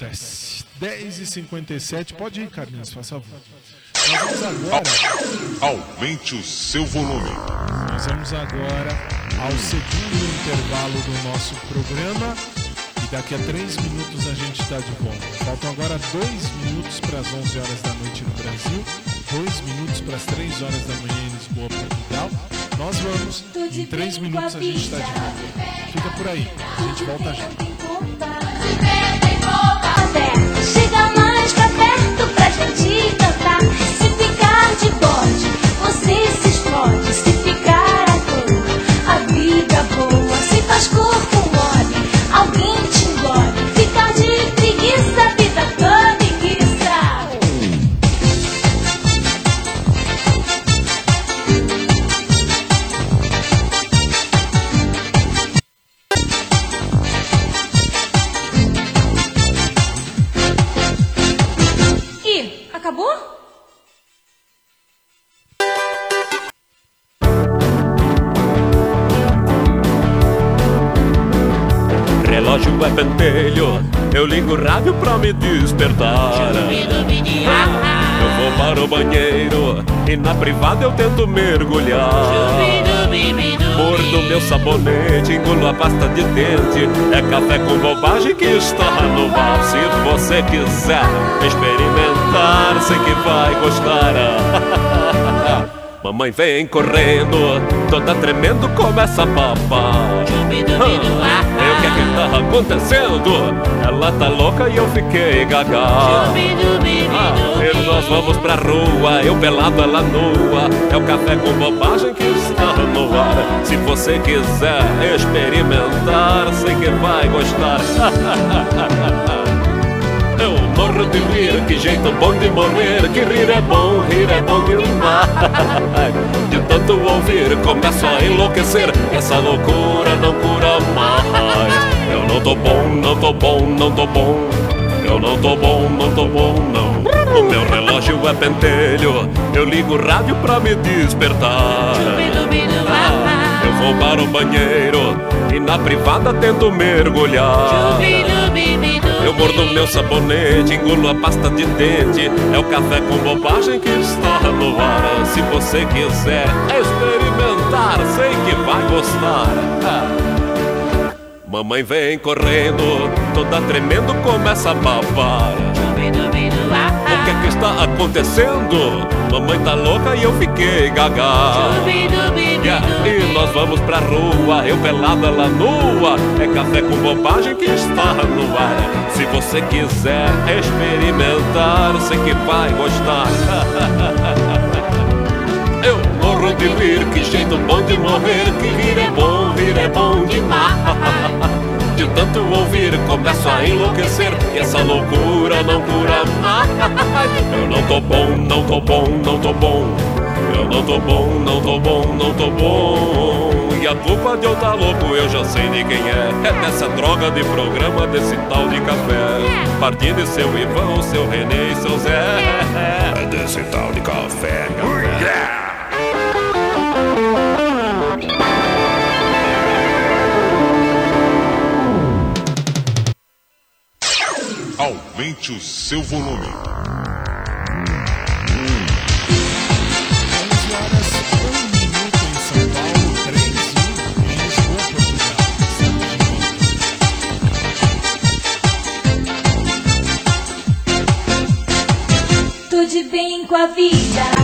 Acontece? 10h57, pode ir, Carlinhos, faça favor. Nós vamos agora. Aumente o seu volume. Nós vamos agora ao segundo intervalo do nosso programa. E daqui a três minutos a gente está de volta. Faltam agora dois minutos para as 11 horas da noite no Brasil, dois minutos para as três horas da manhã em Lisboa, Portugal. Nós vamos, em três minutos a gente está de volta. Fica por aí, a gente volta já. Chega mais pra perto pra gente cantar. Privada eu tento mergulhar. Mordo meu sabonete, engulo a pasta de dente. É café com bobagem que está no bar. Se você quiser experimentar, sei que vai gostar. Mamãe vem correndo, toda tremendo, começa a papar. Que tá acontecendo? Ela tá louca e eu fiquei gaga. Ah, e nós vamos pra rua, eu pelado, ela nua. É o café com bobagem que está no ar. Se você quiser experimentar, sei que vai gostar. Eu morro de rir, que jeito bom de morrer Que rir é bom, rir é bom demais De tanto ouvir, começo a enlouquecer Essa loucura não cura mais não tô bom, não tô bom, não tô bom. Eu não tô bom, não tô bom, não. O meu relógio é pentelho. Eu ligo o rádio pra me despertar. Eu vou para o banheiro E na privada tento mergulhar. Eu mordo meu sabonete, engulo a pasta de dente. É o café com bobagem que está no ar. Se você quiser experimentar, sei que vai gostar. Mamãe vem correndo, toda tremendo, começa a babar. O que é que está acontecendo? Mamãe tá louca e eu fiquei gaga. Yeah, E nós vamos pra rua, eu pelada, ela nua. É café com bobagem que está no ar. Se você quiser experimentar, sei que vai gostar. Eu morro de rir, que jeito bom de morrer. Que rir é bom, rir é bom demais. De tanto ouvir, começo a enlouquecer. E essa loucura não cura mais. Eu não tô bom, não tô bom, não tô bom. Eu não tô bom, não tô bom, não tô bom. E a culpa de eu tá louco eu já sei de quem é. É dessa droga de programa, desse tal de café. Partindo de seu Ivan, seu Renê e seu Zé. É desse tal de café. café. Aumente o seu volume. 11 horas, 1 minuto em São Paulo, 3 1 em Lisboa, Portugal. Tô de bem com a vida,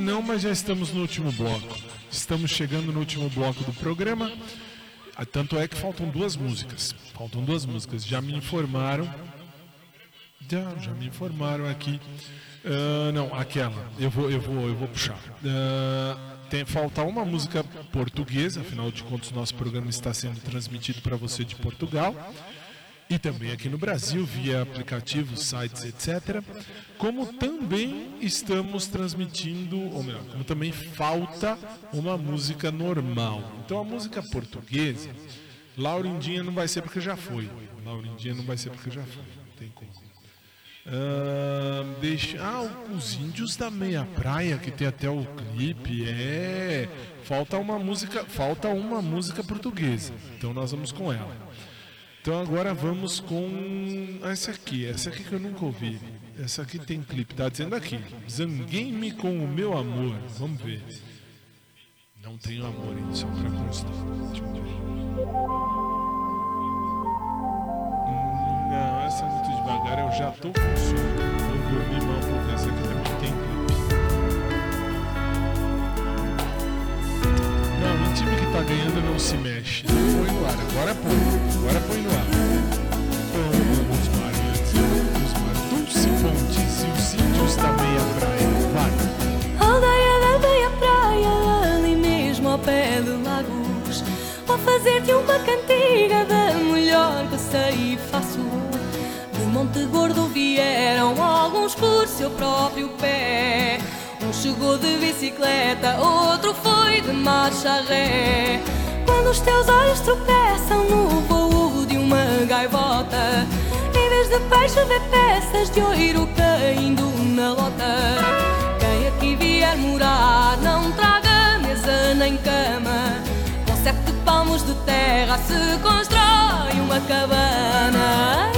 Não, mas já estamos no último bloco. Estamos chegando no último bloco do programa. Ah, Tanto é que faltam duas músicas. Faltam duas músicas. Já me informaram. Já, já me informaram aqui. Ah, não, aquela. Eu vou, eu vou, eu vou puxar. Ah, tem, falta uma música portuguesa, afinal de contas, nosso programa está sendo transmitido para você de Portugal e também aqui no Brasil via aplicativos, sites, etc. Como também estamos transmitindo, ou melhor, como também falta uma música normal. Então a música portuguesa, Laurindinha não vai ser porque já foi. Laurindinha não vai ser porque já foi. Não tem como. Ah, deixa... ah, os índios da meia praia que tem até o clipe é falta uma música falta uma música portuguesa então nós vamos com ela então agora vamos com essa aqui. Essa aqui que eu nunca ouvi. Essa aqui tem clipe. Tá dizendo aqui zanguei-me com o meu amor. Vamos ver. Não tenho amor hein, só para constar. Hum, não essa é muito devagar. Eu já tô com sono tá ganhando não se mexe. Põe no ar, agora põe. Agora põe no ar. Põe os maridos, os maridos, Dulce Fontes e os índios da meia praia. Vai. Aldeia da meia praia, ali mesmo ao pé de Lagos. Vou fazer-te uma cantiga da melhor que sei e faço. De Monte Gordo vieram alguns por seu próprio pé. Um chegou de bicicleta, outro foi de marcha ré. Quando os teus olhos tropeçam no voo de uma gaivota, em vez de peixe vê peças de ouro caindo na lota. Quem aqui vier morar, não traga mesa nem cama. Com sete palmos de terra se constrói uma cabana.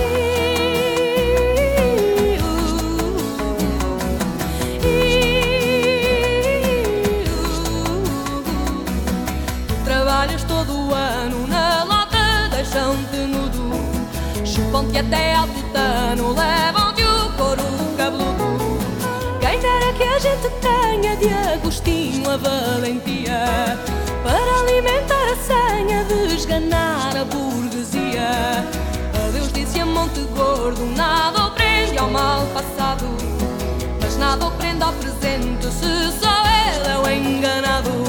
Deixam-te nudo. Chupam-te até ao tutano, levam-te o couro cabeludo. Quem dera que a gente tenha de Agostinho a valentia para alimentar a senha de esganar a burguesia. Adeus disse a Monte Gordo, nada o prende ao mal passado. Mas nada o prende ao presente se só ele é o enganado.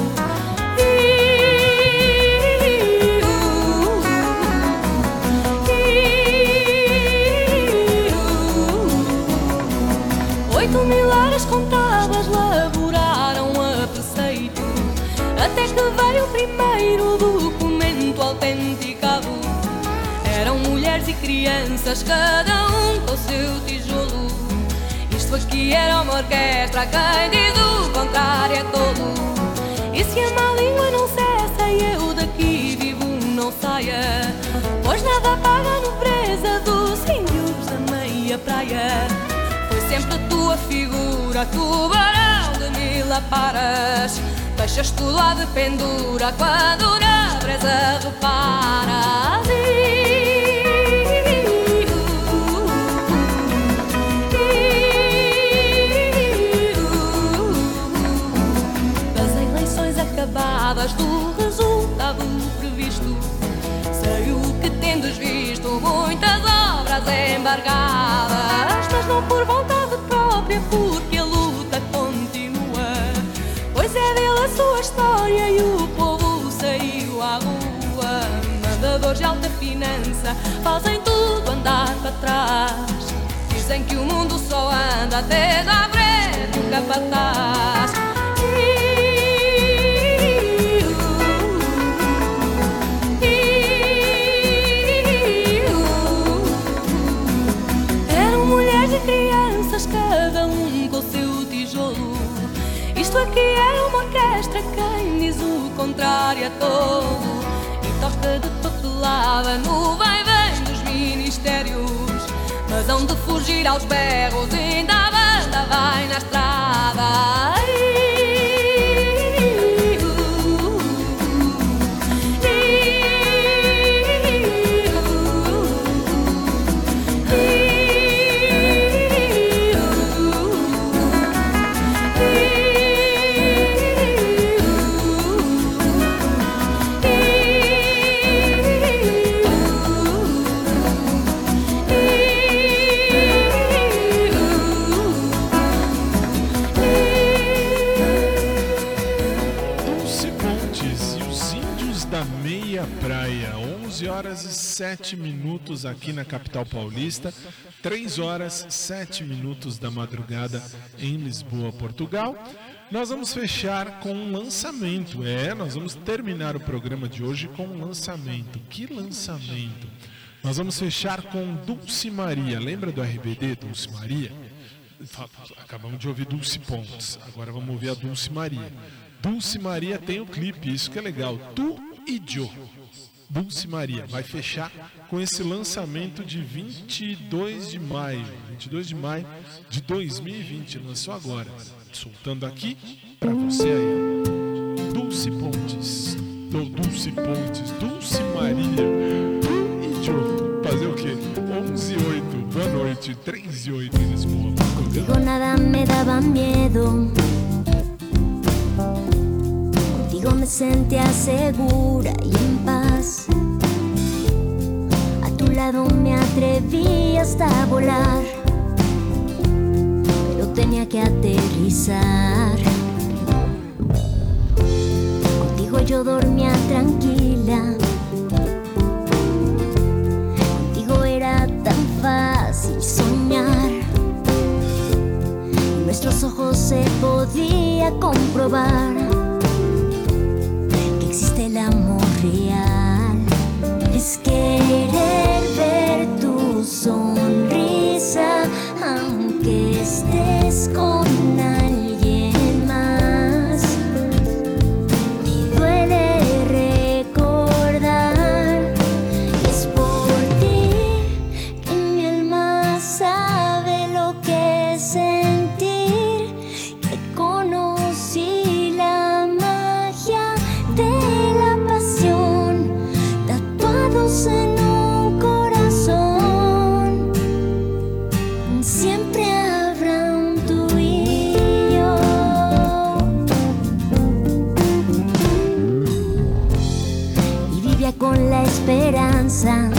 Eram mulheres e crianças, cada um com seu tijolo Isto aqui era uma orquestra, quem diz o contrário é tolo E se a má língua não cessa e eu daqui vivo não saia Pois nada paga a nobreza dos índios da meia praia foi sempre a tua figura, tubarão de mil aparas. Deixas tu lá de pendura quando na brisa reparas. Acabadas, do resultado previsto. Sei o que tendes visto, muitas obras embargadas, mas não por vontade própria, porque a luta continua. Pois é dele a sua história e o povo saiu à rua. Mandadores de alta finança fazem tudo andar para trás. Dizem que o mundo só anda até à frente, nunca para trás. Isto aqui era uma orquestra, quem diz o contrário é tolo. E toca de papelada no vai-vem dos ministérios. Mas hão de fugir aos berros, ainda a banda vai na estrada. Sete minutos aqui na capital paulista, três horas sete minutos da madrugada em Lisboa, Portugal. Nós vamos fechar com um lançamento. É, nós vamos terminar o programa de hoje com um lançamento. Que lançamento? Nós vamos fechar com Dulce Maria. Lembra do RBD, Dulce Maria? Acabamos de ouvir Dulce Pontes. Agora vamos ouvir a Dulce Maria. Dulce Maria tem o clipe, isso que é legal. Tu e Joe. Dulce Maria vai fechar com esse lançamento de 22 de maio. 22 de maio de 2020. Lançou agora. Soltando aqui pra você aí. Dulce Pontes. Ou Dulce Pontes. Dulce Maria. E Joe. Fazer o quê? 11 e 8. Boa noite. 3 e 8 em Lisboa. Contigo nada me daba miedo. Contigo me sentía segura y en paz. A tu lado me atreví hasta volar. Pero tenía que aterrizar. Contigo yo dormía tranquila. Contigo era tan fácil soñar. En nuestros ojos se podía comprobar que existe el amor real. Es querer ver tu sonrisa, aunque estés con sun.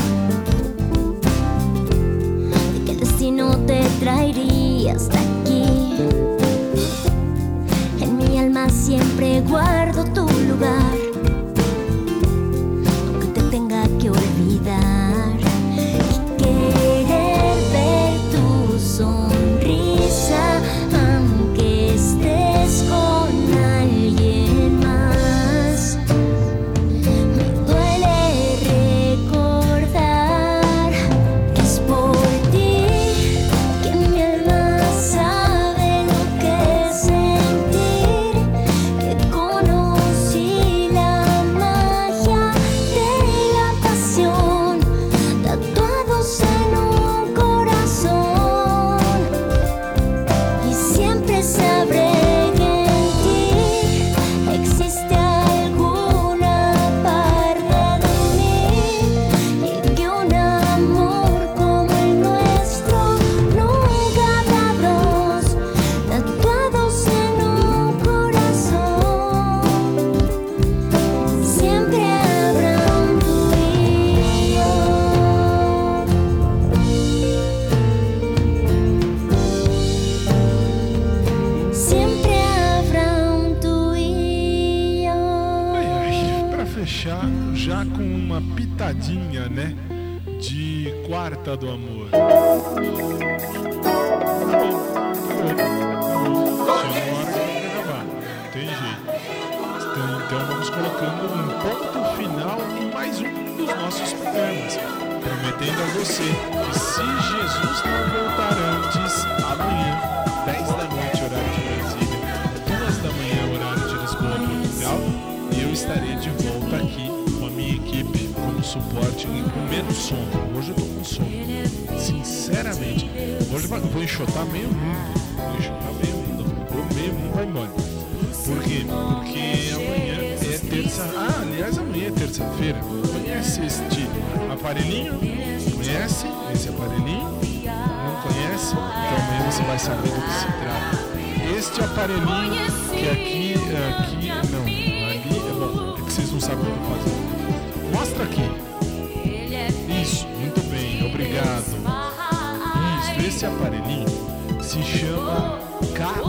se chama K2.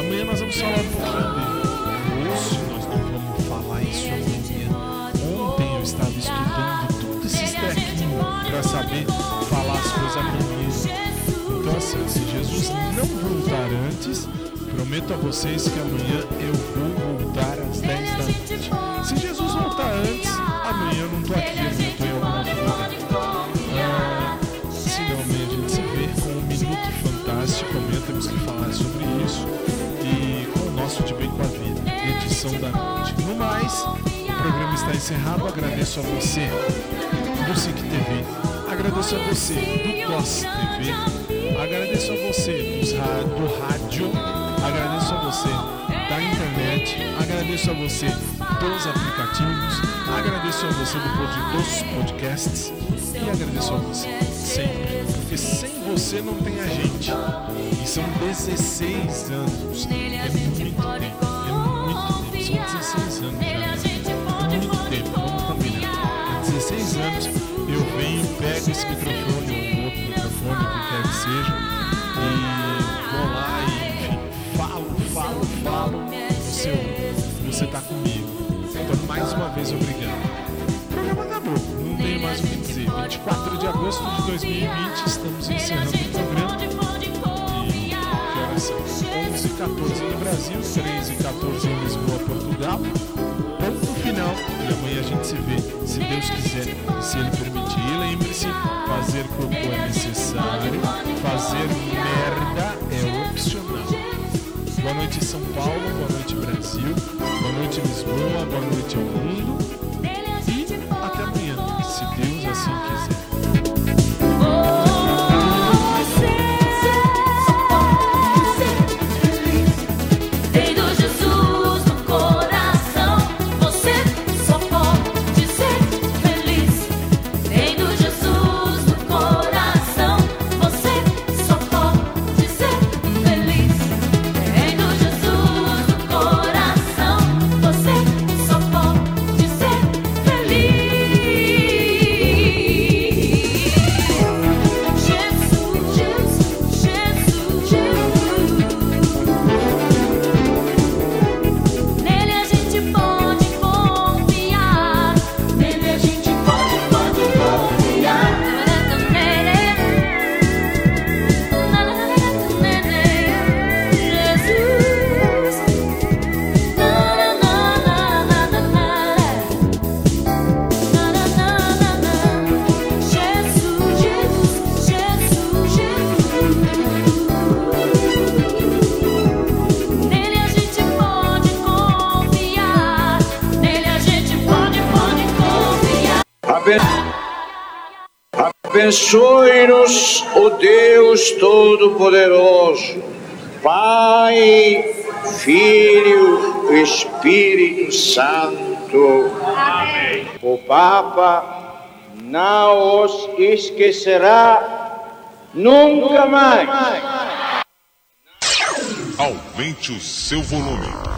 Amanhã nós vamos falar um pouquinho dele. Hoje nós não vamos falar isso amanhã. Ontem eu estava estudando tudo esses trequinhos para saber falar as coisas amanhã. Então assim, se Jesus não voltar antes, prometo a vocês que amanhã eu vou voltar às 10 da noite. Se Jesus voltar antes, amanhã eu não estou aqui, eu em alguma coisa. Fantástico. Amanhã temos que falar sobre isso. E com o nosso De Bem com a Vida, edição da noite. No mais, o programa está encerrado. Agradeço a você do SIC TV. Agradeço a você do COS TV. Agradeço a você do rádio. Agradeço a você da internet. Agradeço a você dos aplicativos. Agradeço a você do dos podcasts. E agradeço a você sempre. Porque sem você não tem a gente. E são 16 anos. É muito tempo. É muito tempo. São 16 anos já. É muito tempo. Vamos combinar. Há 16 anos eu venho, pego esse microfone ou outro microfone, o que quer que seja, e vou lá e enfim, falo, falo, falo. Você você tá comigo. Então, mais uma vez, obrigado. 24 de agosto de 2020, estamos encerrando o programa. E que horas são? 11 e 14 no Brasil, 13 e 14 em Lisboa, Portugal. Ponto final. E amanhã a gente se vê, se Deus quiser se Ele permitir. E lembre-se, fazer cocô é necessário, fazer merda é opcional. Boa noite São Paulo, boa noite Brasil, boa noite Lisboa, boa noite ao mundo. Abençoe-nos o Deus Todo-Poderoso, Pai, Filho e Espírito Santo. Amém. O Papa não os esquecerá nunca mais. Aumente o seu volume.